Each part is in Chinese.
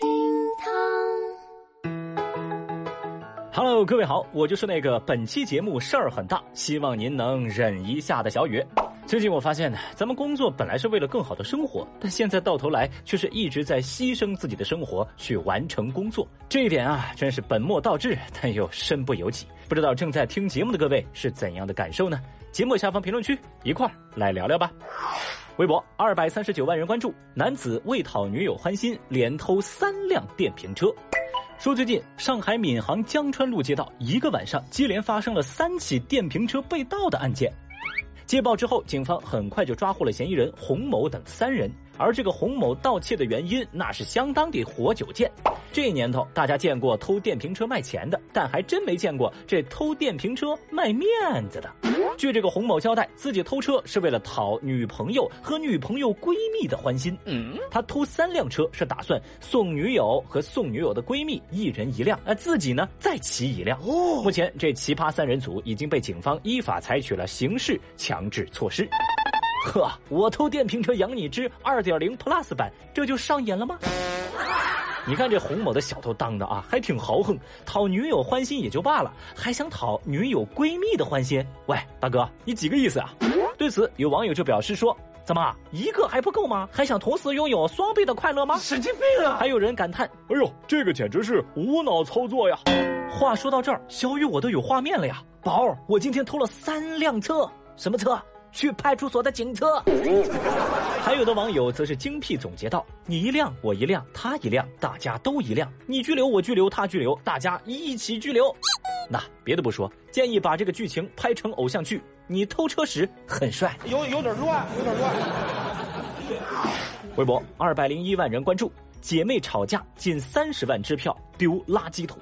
厅堂。Hello，各位好，我就是那个本期节目事儿很大，希望您能忍一下的小雨。最近我发现呢，咱们工作本来是为了更好的生活，但现在到头来却是一直在牺牲自己的生活去完成工作。这一点啊，真是本末倒置，但又身不由己。不知道正在听节目的各位是怎样的感受呢？节目下方评论区一块儿来聊聊吧。微博二百三十九万人关注，男子为讨女友欢心，连偷三辆电瓶车。说最近上海闵行江川路街道一个晚上接连发生了三起电瓶车被盗的案件。接报之后，警方很快就抓获了嫌疑人洪某等三人。而这个洪某盗窃的原因，那是相当的活久见。这年头，大家见过偷电瓶车卖钱的，但还真没见过这偷电瓶车卖面子的。据这个洪某交代，自己偷车是为了讨女朋友和女朋友闺蜜的欢心。嗯，他偷三辆车是打算送女友和送女友的闺蜜一人一辆，那自己呢再骑一辆。哦，目前这奇葩三人组已经被警方依法采取了刑事强制措施。呵，我偷电瓶车养你之二点零 Plus 版，这就上演了吗？你看这洪某的小头当的啊，还挺豪横，讨女友欢心也就罢了，还想讨女友闺蜜的欢心。喂，大哥，你几个意思啊？对此，有网友就表示说：“怎么一个还不够吗？还想同时拥有双倍的快乐吗？”神经病啊！还有人感叹：“哎呦，这个简直是无脑操作呀！”话说到这儿，小雨我都有画面了呀。宝儿，我今天偷了三辆车，什么车？去派出所的警车。还有的网友则是精辟总结道：“你一辆，我一辆，他一辆，大家都一辆。你拘留，我拘留，他拘留，大家一起拘留。”那别的不说，建议把这个剧情拍成偶像剧。你偷车时很帅，有有点乱，有点乱。微博二百零一万人关注，姐妹吵架近三十万支票丢垃圾桶。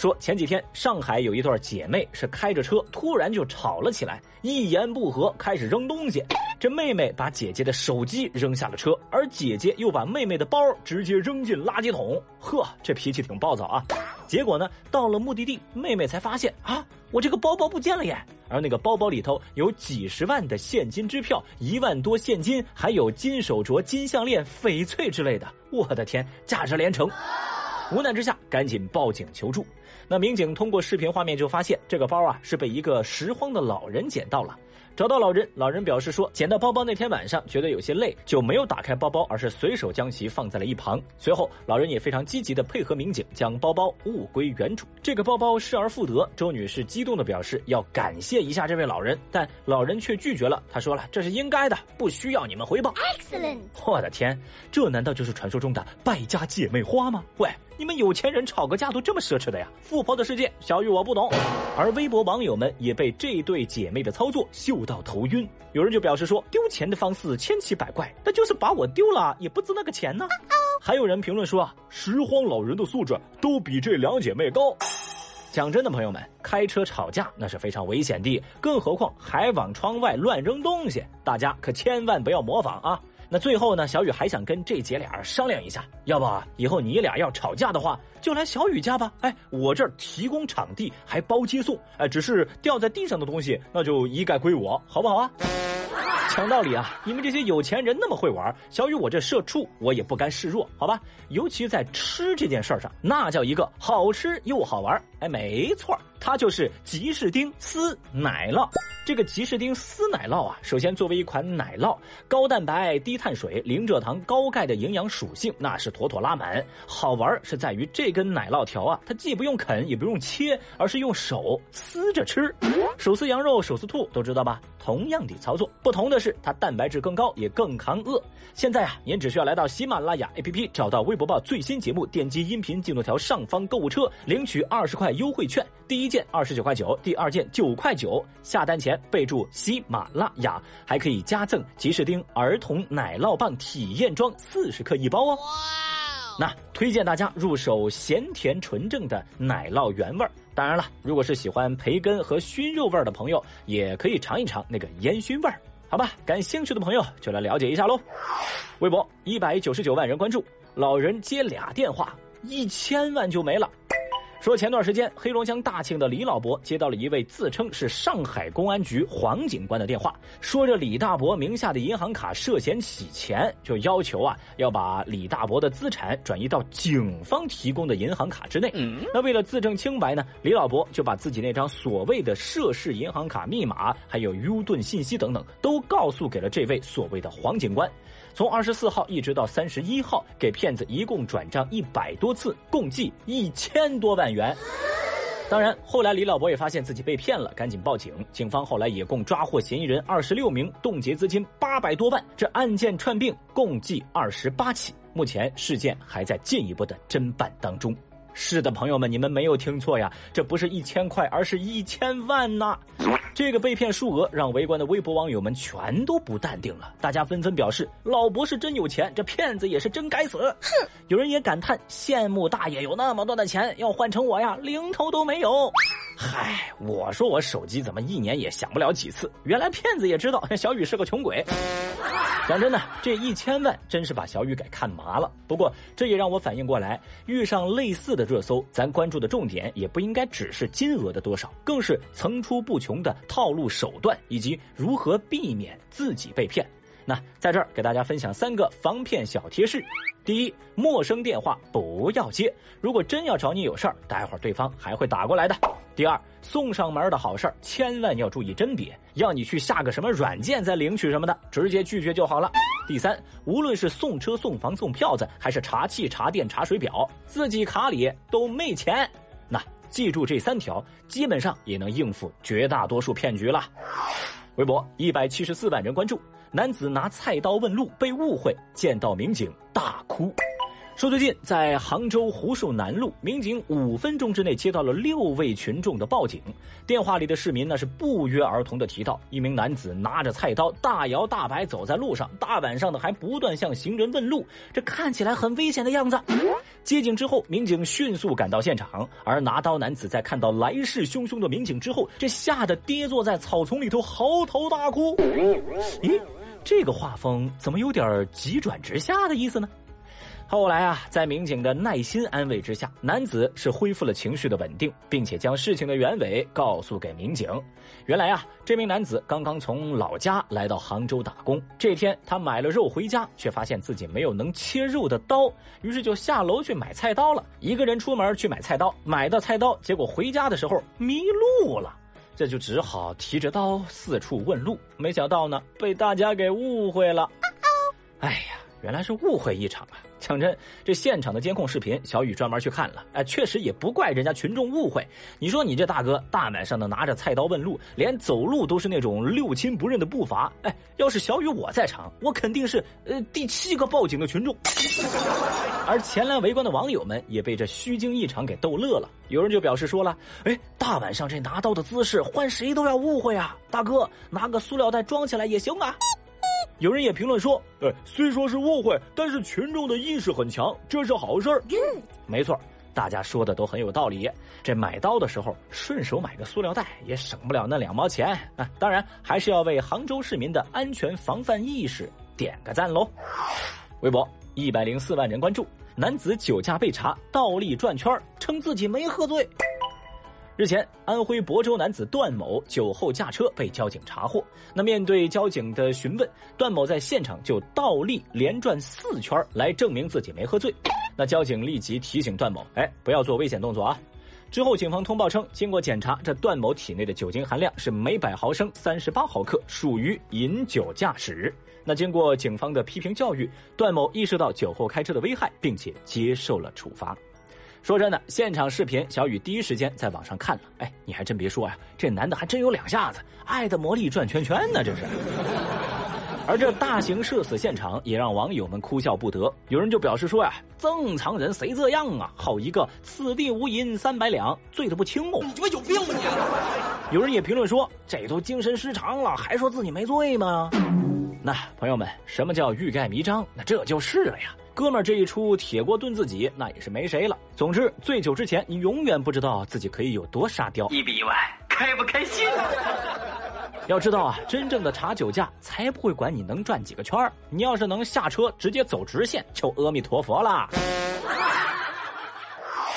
说前几天上海有一对姐妹是开着车，突然就吵了起来，一言不合开始扔东西。这妹妹把姐姐的手机扔下了车，而姐姐又把妹妹的包直接扔进垃圾桶。呵，这脾气挺暴躁啊！结果呢，到了目的地，妹妹才发现啊，我这个包包不见了耶！而那个包包里头有几十万的现金支票，一万多现金，还有金手镯、金项链、翡翠之类的。我的天，价值连城！无奈之下，赶紧报警求助。那民警通过视频画面就发现，这个包啊是被一个拾荒的老人捡到了。找到老人，老人表示说，捡到包包那天晚上觉得有些累，就没有打开包包，而是随手将其放在了一旁。随后，老人也非常积极的配合民警，将包包物归原主。这个包包失而复得，周女士激动的表示要感谢一下这位老人，但老人却拒绝了。他说了，这是应该的，不需要你们回报。Excellent，我的天，这难道就是传说中的败家姐妹花吗？喂，你们有钱人吵个架都这么奢侈的呀？富婆的世界，小雨我不懂。而微博网友们也被这对姐妹的操作秀到头晕。有人就表示说，丢钱的方式千奇百怪，那就是把我丢了，也不值那个钱呢。还有人评论说啊，拾荒老人的素质都比这两姐妹高。讲真的，朋友们，开车吵架那是非常危险的，更何况还往窗外乱扔东西，大家可千万不要模仿啊！那最后呢，小雨还想跟这姐俩商量一下，要不以后你俩要吵架的话，就来小雨家吧。哎，我这儿提供场地，还包接送。哎，只是掉在地上的东西，那就一概归我，好不好啊？讲道理啊，你们这些有钱人那么会玩，小雨我这社畜我也不甘示弱，好吧？尤其在吃这件事儿上，那叫一个好吃又好玩。哎，没错，它就是吉士丁丝奶酪。这个吉士丁丝奶酪啊，首先作为一款奶酪，高蛋白、低碳水、零蔗糖、高钙的营养属性那是妥妥拉满。好玩是在于这根奶酪条啊，它既不用啃也不用切，而是用手撕着吃。手撕羊肉、手撕兔都知道吧？同样的操作，不同的是它蛋白质更高，也更抗饿。现在啊，您只需要来到喜马拉雅 APP，找到微博报最新节目，点击音频进度条上方购物车，领取二十块优惠券，第一件二十九块九，第二件九块九。下单前备注喜马拉雅，还可以加赠吉士丁儿童奶酪棒体验装四十克一包哦。那推荐大家入手咸甜纯正的奶酪原味儿。当然了，如果是喜欢培根和熏肉味儿的朋友，也可以尝一尝那个烟熏味儿。好吧，感兴趣的朋友就来了解一下喽。微博一百九十九万人关注，老人接俩电话，一千万就没了。说前段时间黑龙江大庆的李老伯接到了一位自称是上海公安局黄警官的电话，说这李大伯名下的银行卡涉嫌洗钱，就要求啊要把李大伯的资产转移到警方提供的银行卡之内。那为了自证清白呢，李老伯就把自己那张所谓的涉事银行卡密码、还有 U 盾信息等等，都告诉给了这位所谓的黄警官。从二十四号一直到三十一号，给骗子一共转账一百多次，共计一千多万元。当然，后来李老伯也发现自己被骗了，赶紧报警。警方后来也共抓获嫌疑人二十六名，冻结资金八百多万。这案件串并共计二十八起，目前事件还在进一步的侦办当中。是的，朋友们，你们没有听错呀，这不是一千块，而是一千万呐！这个被骗数额让围观的微博网友们全都不淡定了，大家纷纷表示：“老伯是真有钱，这骗子也是真该死。”哼，有人也感叹羡慕大爷有那么多的钱，要换成我呀，零头都没有。嗨，我说我手机怎么一年也响不了几次？原来骗子也知道 小雨是个穷鬼。讲真的，这一千万真是把小雨给看麻了。不过这也让我反应过来，遇上类似的热搜，咱关注的重点也不应该只是金额的多少，更是层出不穷的套路手段以及如何避免自己被骗。那在这儿给大家分享三个防骗小贴士。第一，陌生电话不要接，如果真要找你有事儿，待会儿对方还会打过来的。第二，送上门的好事儿千万要注意甄别，要你去下个什么软件再领取什么的，直接拒绝就好了。第三，无论是送车、送房、送票子，还是查气、查电、查水表，自己卡里都没钱。那记住这三条，基本上也能应付绝大多数骗局了。微博一百七十四万人关注。男子拿菜刀问路被误会，见到民警大哭。说最近在杭州湖墅南路，民警五分钟之内接到了六位群众的报警。电话里的市民呢是不约而同的提到，一名男子拿着菜刀大摇大摆走在路上，大晚上的还不断向行人问路，这看起来很危险的样子。接警之后，民警迅速赶到现场，而拿刀男子在看到来势汹汹的民警之后，这吓得跌坐在草丛里头嚎啕大哭。咦？这个画风怎么有点急转直下的意思呢？后来啊，在民警的耐心安慰之下，男子是恢复了情绪的稳定，并且将事情的原委告诉给民警。原来啊，这名男子刚刚从老家来到杭州打工，这天他买了肉回家，却发现自己没有能切肉的刀，于是就下楼去买菜刀了。一个人出门去买菜刀，买到菜刀，结果回家的时候迷路了。这就只好提着刀四处问路，没想到呢，被大家给误会了。哎呀，原来是误会一场啊！讲真，这现场的监控视频，小雨专门去看了。哎，确实也不怪人家群众误会。你说你这大哥大晚上的拿着菜刀问路，连走路都是那种六亲不认的步伐。哎，要是小雨我在场，我肯定是呃第七个报警的群众。而前来围观的网友们也被这虚惊一场给逗乐了。有人就表示说了：“哎，大晚上这拿刀的姿势，换谁都要误会啊！大哥，拿个塑料袋装起来也行啊。”有人也评论说：“呃，虽说是误会，但是群众的意识很强，这是好事儿。”没错，大家说的都很有道理。这买刀的时候顺手买个塑料袋，也省不了那两毛钱啊。当然，还是要为杭州市民的安全防范意识点个赞喽。微博一百零四万人关注，男子酒驾被查，倒立转圈，称自己没喝醉。日前，安徽亳州男子段某酒后驾车被交警查获。那面对交警的询问，段某在现场就倒立连转四圈来证明自己没喝醉。那交警立即提醒段某：“哎，不要做危险动作啊！”之后，警方通报称，经过检查，这段某体内的酒精含量是每百毫升三十八毫克，属于饮酒驾驶。那经过警方的批评教育，段某意识到酒后开车的危害，并且接受了处罚。说真的，现场视频小雨第一时间在网上看了。哎，你还真别说呀，这男的还真有两下子，爱的魔力转圈圈呢，这是。而这大型社死现场也让网友们哭笑不得。有人就表示说呀：“正常人谁这样啊？好一个此地无银三百两，醉得不轻哦！”你他妈有病吧你！有人也评论说：“这都精神失常了，还说自己没醉吗？”那朋友们，什么叫欲盖弥彰？那这就是了呀。哥们儿这一出铁锅炖自己，那也是没谁了。总之，醉酒之前，你永远不知道自己可以有多沙雕。意不意外，开不开心？要知道啊，真正的查酒驾，才不会管你能转几个圈儿。你要是能下车直接走直线，就阿弥陀佛啦。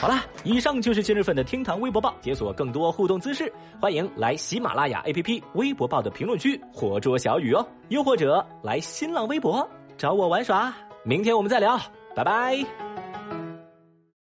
好了，以上就是今日份的厅堂微博报，解锁更多互动姿势，欢迎来喜马拉雅 APP 微博报的评论区活捉小雨哦，又或者来新浪微博找我玩耍。明天我们再聊，拜拜。